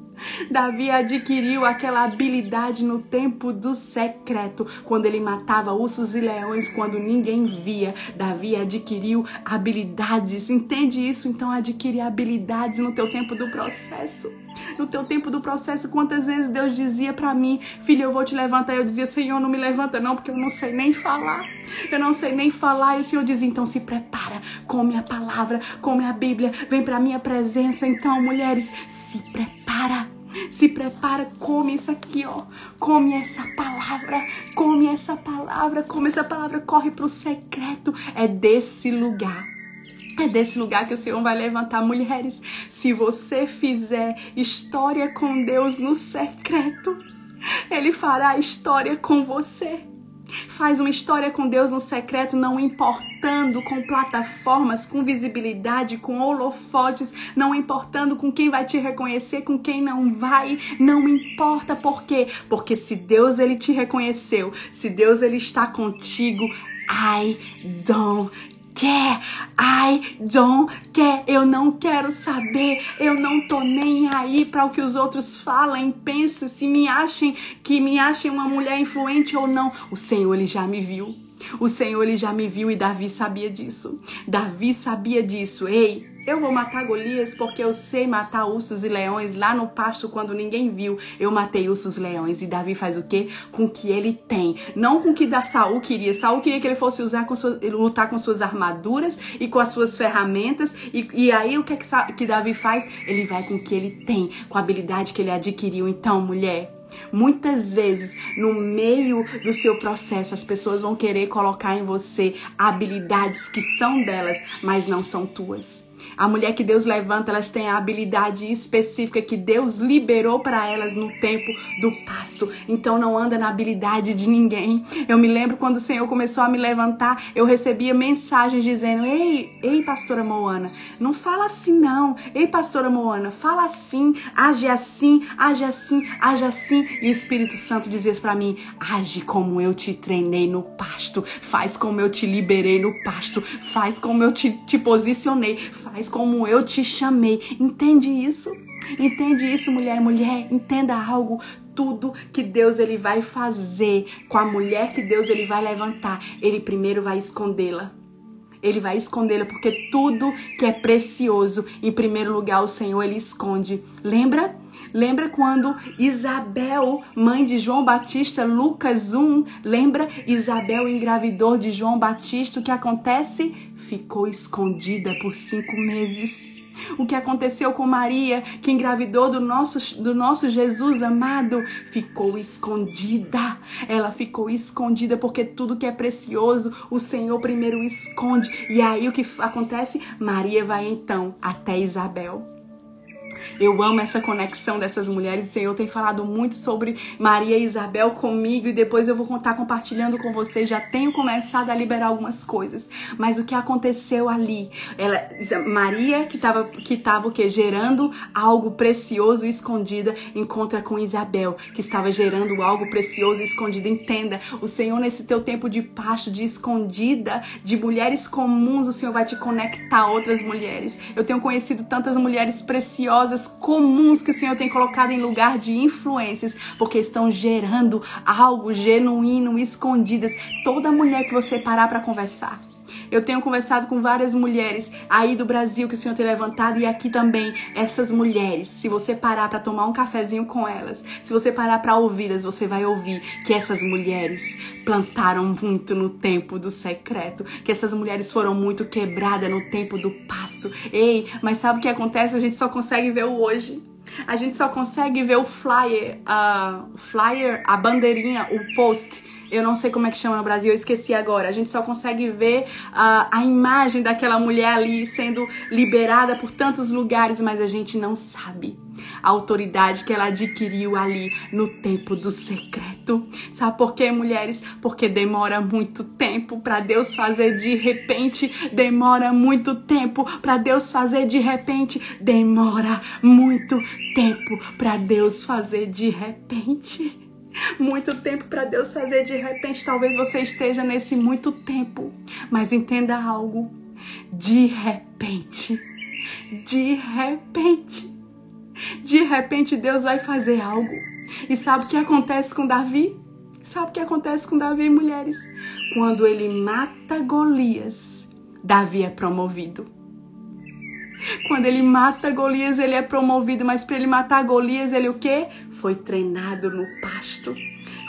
Davi adquiriu aquela habilidade no tempo do secreto, quando ele matava ursos e leões quando ninguém via. Davi adquiriu habilidades. Entende isso? Então adquire habilidades no teu tempo do processo. No teu tempo do processo, quantas vezes Deus dizia para mim, filho, eu vou te levantar. Eu dizia, Senhor, não me levanta não, porque eu não sei nem falar. Eu não sei nem falar. E o Senhor dizia, então se prepara, come a palavra, come a Bíblia, vem para minha presença. Então, mulheres, se prepara se prepara, come isso aqui, ó. Come essa palavra, come essa palavra, come essa palavra, corre para o secreto. É desse lugar. É desse lugar que o Senhor vai levantar mulheres. Se você fizer história com Deus no secreto, Ele fará história com você. Faz uma história com Deus no secreto, não importando com plataformas, com visibilidade, com holofotes, não importando com quem vai te reconhecer, com quem não vai, não importa por quê? Porque se Deus ele te reconheceu, se Deus ele está contigo, I don't quer. I don't quer. Eu não quero saber. Eu não tô nem aí para o que os outros falam, pensam, se me achem que me achem uma mulher influente ou não. O Senhor ele já me viu. O Senhor ele já me viu e Davi sabia disso. Davi sabia disso. Ei, eu vou matar Golias porque eu sei matar ursos e leões lá no pasto quando ninguém viu. Eu matei ursos e leões. E Davi faz o quê? Com o que ele tem. Não com o que Saul queria. Saul queria que ele fosse usar com sua, lutar com suas armaduras e com as suas ferramentas. E, e aí o que, é que, que Davi faz? Ele vai com o que ele tem, com a habilidade que ele adquiriu. Então, mulher, Muitas vezes, no meio do seu processo, as pessoas vão querer colocar em você habilidades que são delas, mas não são tuas. A mulher que Deus levanta, elas têm a habilidade específica que Deus liberou para elas no tempo do pasto. Então não anda na habilidade de ninguém. Eu me lembro quando o Senhor começou a me levantar, eu recebia mensagens dizendo: "Ei, ei, pastora Moana, não fala assim não. Ei, pastora Moana, fala assim, age assim, age assim, age assim". E o Espírito Santo dizia para mim: "Age como eu te treinei no pasto, faz como eu te liberei no pasto, faz como eu te, te posicionei, faz como eu te chamei. Entende isso? Entende isso, mulher, mulher, entenda algo. Tudo que Deus ele vai fazer com a mulher que Deus ele vai levantar, ele primeiro vai escondê-la. Ele vai escondê-la porque tudo que é precioso, em primeiro lugar, o Senhor ele esconde. Lembra? Lembra quando Isabel, mãe de João Batista, Lucas 1, lembra? Isabel engravidou de João Batista, o que acontece? Ficou escondida por cinco meses. O que aconteceu com Maria, que engravidou do nosso, do nosso Jesus amado, ficou escondida. Ela ficou escondida porque tudo que é precioso, o Senhor primeiro esconde. E aí o que acontece? Maria vai então até Isabel. Eu amo essa conexão dessas mulheres. O Senhor tem falado muito sobre Maria e Isabel comigo e depois eu vou contar compartilhando com vocês. Já tenho começado a liberar algumas coisas, mas o que aconteceu ali? Ela, Maria que estava que tava gerando algo precioso e escondida encontra com Isabel que estava gerando algo precioso e escondido. Entenda, o Senhor nesse teu tempo de pasto, de escondida, de mulheres comuns, o Senhor vai te conectar a outras mulheres. Eu tenho conhecido tantas mulheres preciosas comuns que o Senhor tem colocado em lugar de influências, porque estão gerando algo genuíno, escondidas. Toda mulher que você parar para conversar, eu tenho conversado com várias mulheres aí do Brasil que o Senhor tem levantado e aqui também. Essas mulheres, se você parar para tomar um cafezinho com elas, se você parar para ouvi-las, você vai ouvir que essas mulheres plantaram muito no tempo do secreto, que essas mulheres foram muito quebradas no tempo do pasto. Ei, mas sabe o que acontece? A gente só consegue ver o hoje. A gente só consegue ver o flyer, uh, o flyer, a bandeirinha, o post eu não sei como é que chama no Brasil, eu esqueci agora. A gente só consegue ver uh, a imagem daquela mulher ali sendo liberada por tantos lugares, mas a gente não sabe a autoridade que ela adquiriu ali no tempo do secreto. Sabe por quê, mulheres? Porque demora muito tempo para Deus fazer de repente, demora muito tempo para Deus fazer de repente, demora muito tempo para Deus fazer de repente muito tempo para Deus fazer de repente. Talvez você esteja nesse muito tempo, mas entenda algo. De repente, de repente, de repente Deus vai fazer algo. E sabe o que acontece com Davi? Sabe o que acontece com Davi, mulheres? Quando ele mata Golias, Davi é promovido. Quando ele mata Golias, ele é promovido, mas para ele matar Golias, ele o quê? Foi treinado no pasto.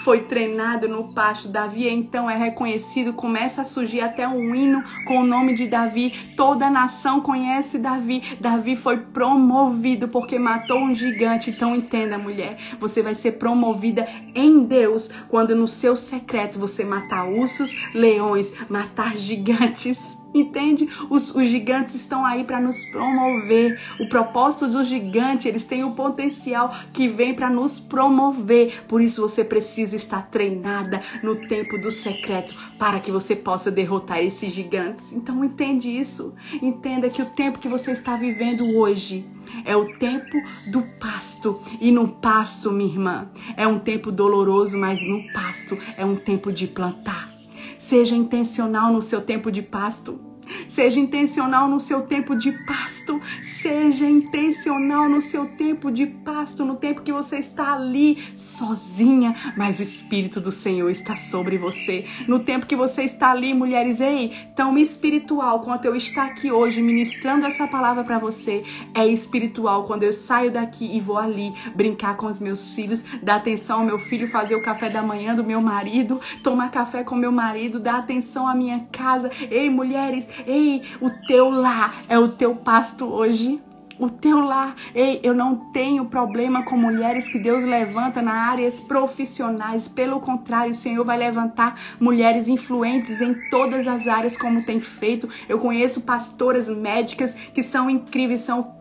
Foi treinado no pasto. Davi então é reconhecido, começa a surgir até um hino com o nome de Davi. Toda a nação conhece Davi. Davi foi promovido porque matou um gigante. Então entenda, mulher, você vai ser promovida em Deus quando no seu secreto você matar ursos, leões, matar gigantes. Entende? Os, os gigantes estão aí para nos promover. O propósito dos gigantes, eles têm o potencial que vem para nos promover. Por isso você precisa estar treinada no tempo do secreto para que você possa derrotar esses gigantes. Então entende isso. Entenda que o tempo que você está vivendo hoje é o tempo do pasto. E no pasto, minha irmã, é um tempo doloroso, mas no pasto é um tempo de plantar. Seja intencional no seu tempo de pasto. Seja intencional no seu tempo de pasto. Seja intencional no seu tempo de pasto, no tempo que você está ali sozinha, mas o Espírito do Senhor está sobre você. No tempo que você está ali, mulheres, ei, tão espiritual quanto eu estar aqui hoje ministrando essa palavra para você, é espiritual quando eu saio daqui e vou ali brincar com os meus filhos, dar atenção ao meu filho, fazer o café da manhã do meu marido, tomar café com meu marido, dar atenção à minha casa. Ei, mulheres, Ei, o teu lar é o teu pasto hoje. O teu lar, ei, eu não tenho problema com mulheres que Deus levanta na áreas profissionais. Pelo contrário, o Senhor vai levantar mulheres influentes em todas as áreas, como tem feito. Eu conheço pastoras médicas que são incríveis, são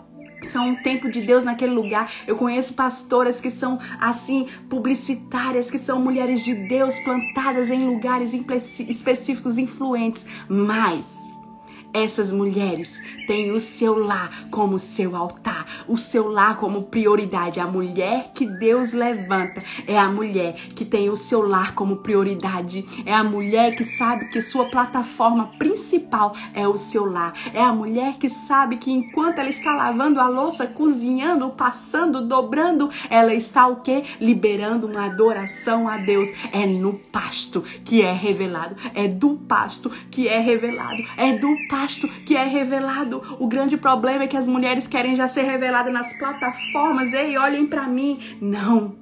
são um tempo de Deus naquele lugar. Eu conheço pastoras que são assim, publicitárias, que são mulheres de Deus plantadas em lugares específicos, influentes. Mas essas mulheres têm o seu lar como seu altar, o seu lar como prioridade. A mulher que Deus levanta é a mulher que tem o seu lar como prioridade. É a mulher que sabe que sua plataforma principal é o seu lar. É a mulher que sabe que enquanto ela está lavando a louça, cozinhando, passando, dobrando, ela está o quê? Liberando uma adoração a Deus. É no pasto que é revelado. É do pasto que é revelado. É do pasto pasto que é revelado. O grande problema é que as mulheres querem já ser reveladas nas plataformas. Ei, olhem para mim. Não.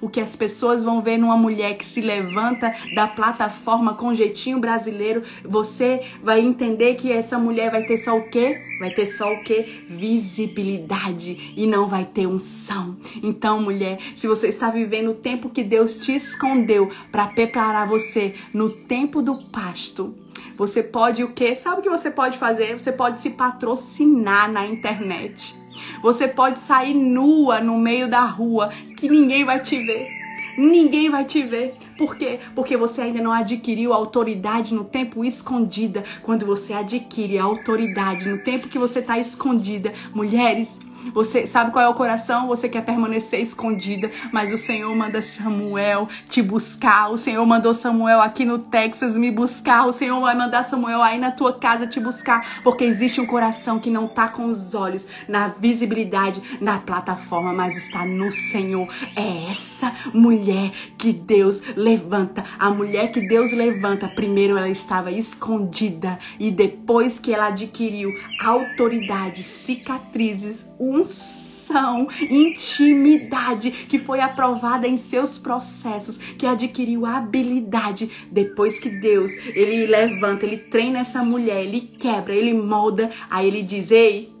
O que as pessoas vão ver numa mulher que se levanta da plataforma com jeitinho brasileiro, você vai entender que essa mulher vai ter só o quê? Vai ter só o quê? Visibilidade e não vai ter unção. Então, mulher, se você está vivendo o tempo que Deus te escondeu para preparar você no tempo do pasto, você pode o quê? Sabe o que você pode fazer? Você pode se patrocinar na internet. Você pode sair nua no meio da rua que ninguém vai te ver. Ninguém vai te ver. Por quê? Porque você ainda não adquiriu autoridade no tempo escondida. Quando você adquire a autoridade no tempo que você está escondida, mulheres, Você sabe qual é o coração? Você quer permanecer escondida, mas o Senhor manda Samuel te buscar. O Senhor mandou Samuel aqui no Texas me buscar. O Senhor vai mandar Samuel aí na tua casa te buscar, porque existe um coração que não tá com os olhos na visibilidade, na plataforma, mas está no Senhor. É essa mulher que Deus levanta. A mulher que Deus levanta, primeiro ela estava escondida e depois que ela adquiriu autoridade, cicatrizes, unção, intimidade que foi aprovada em seus processos, que adquiriu habilidade depois que Deus, ele levanta, ele treina essa mulher, ele quebra, ele molda, aí ele diz: "Ei,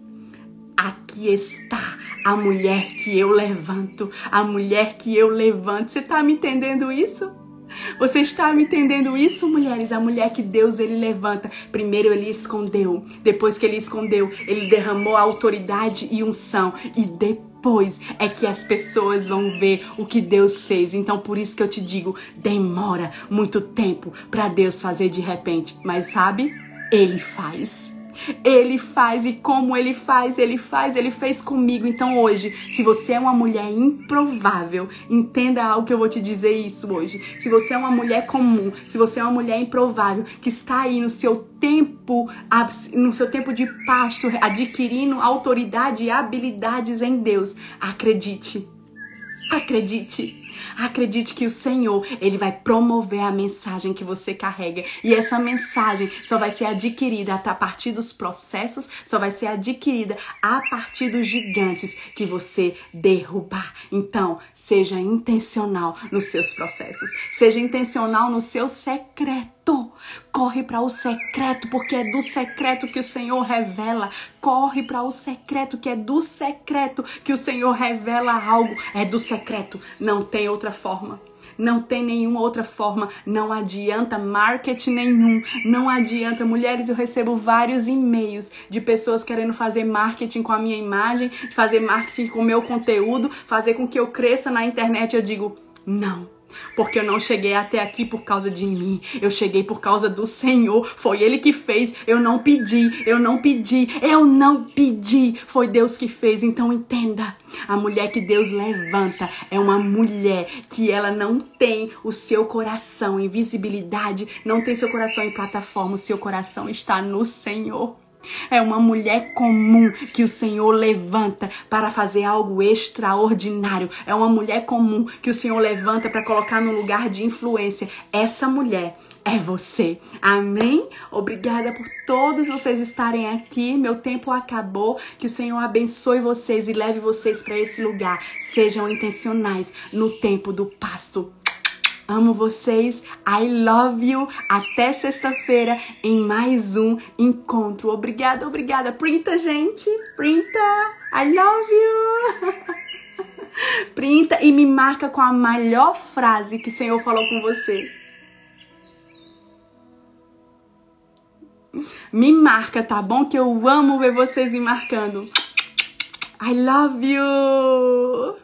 aqui está a mulher que eu levanto, a mulher que eu levanto". Você tá me entendendo isso? Você está me entendendo isso, mulheres? A mulher que Deus ele levanta, primeiro ele escondeu, depois que ele escondeu, ele derramou autoridade e unção e depois é que as pessoas vão ver o que Deus fez. Então por isso que eu te digo, demora muito tempo para Deus fazer de repente, mas sabe? Ele faz. Ele faz e como ele faz, ele faz, ele fez comigo. Então hoje, se você é uma mulher improvável, entenda algo que eu vou te dizer isso hoje. Se você é uma mulher comum, se você é uma mulher improvável que está aí no seu tempo, no seu tempo de pasto, adquirindo autoridade e habilidades em Deus, acredite. Acredite. Acredite que o Senhor, ele vai promover a mensagem que você carrega. E essa mensagem só vai ser adquirida a partir dos processos, só vai ser adquirida a partir dos gigantes que você derrubar. Então, seja intencional nos seus processos. Seja intencional no seu secreto. Corre para o secreto, porque é do secreto que o Senhor revela. Corre para o secreto, que é do secreto que o Senhor revela algo. É do secreto. Não tem outra forma. Não tem nenhuma outra forma. Não adianta marketing nenhum. Não adianta. Mulheres, eu recebo vários e-mails de pessoas querendo fazer marketing com a minha imagem, fazer marketing com o meu conteúdo, fazer com que eu cresça na internet. Eu digo, não. Porque eu não cheguei até aqui por causa de mim. Eu cheguei por causa do Senhor. Foi Ele que fez. Eu não pedi. Eu não pedi. Eu não pedi. Foi Deus que fez. Então entenda. A mulher que Deus levanta é uma mulher que ela não tem o seu coração em visibilidade, não tem seu coração em plataforma. O seu coração está no Senhor. É uma mulher comum que o Senhor levanta para fazer algo extraordinário. É uma mulher comum que o Senhor levanta para colocar no lugar de influência. Essa mulher é você. Amém? Obrigada por todos vocês estarem aqui. Meu tempo acabou. Que o Senhor abençoe vocês e leve vocês para esse lugar. Sejam intencionais no tempo do pasto. Amo vocês. I love you. Até sexta-feira em mais um encontro. Obrigada, obrigada. Printa, gente. Printa. I love you. Printa e me marca com a melhor frase que o Senhor falou com você. Me marca, tá bom? Que eu amo ver vocês me marcando. I love you.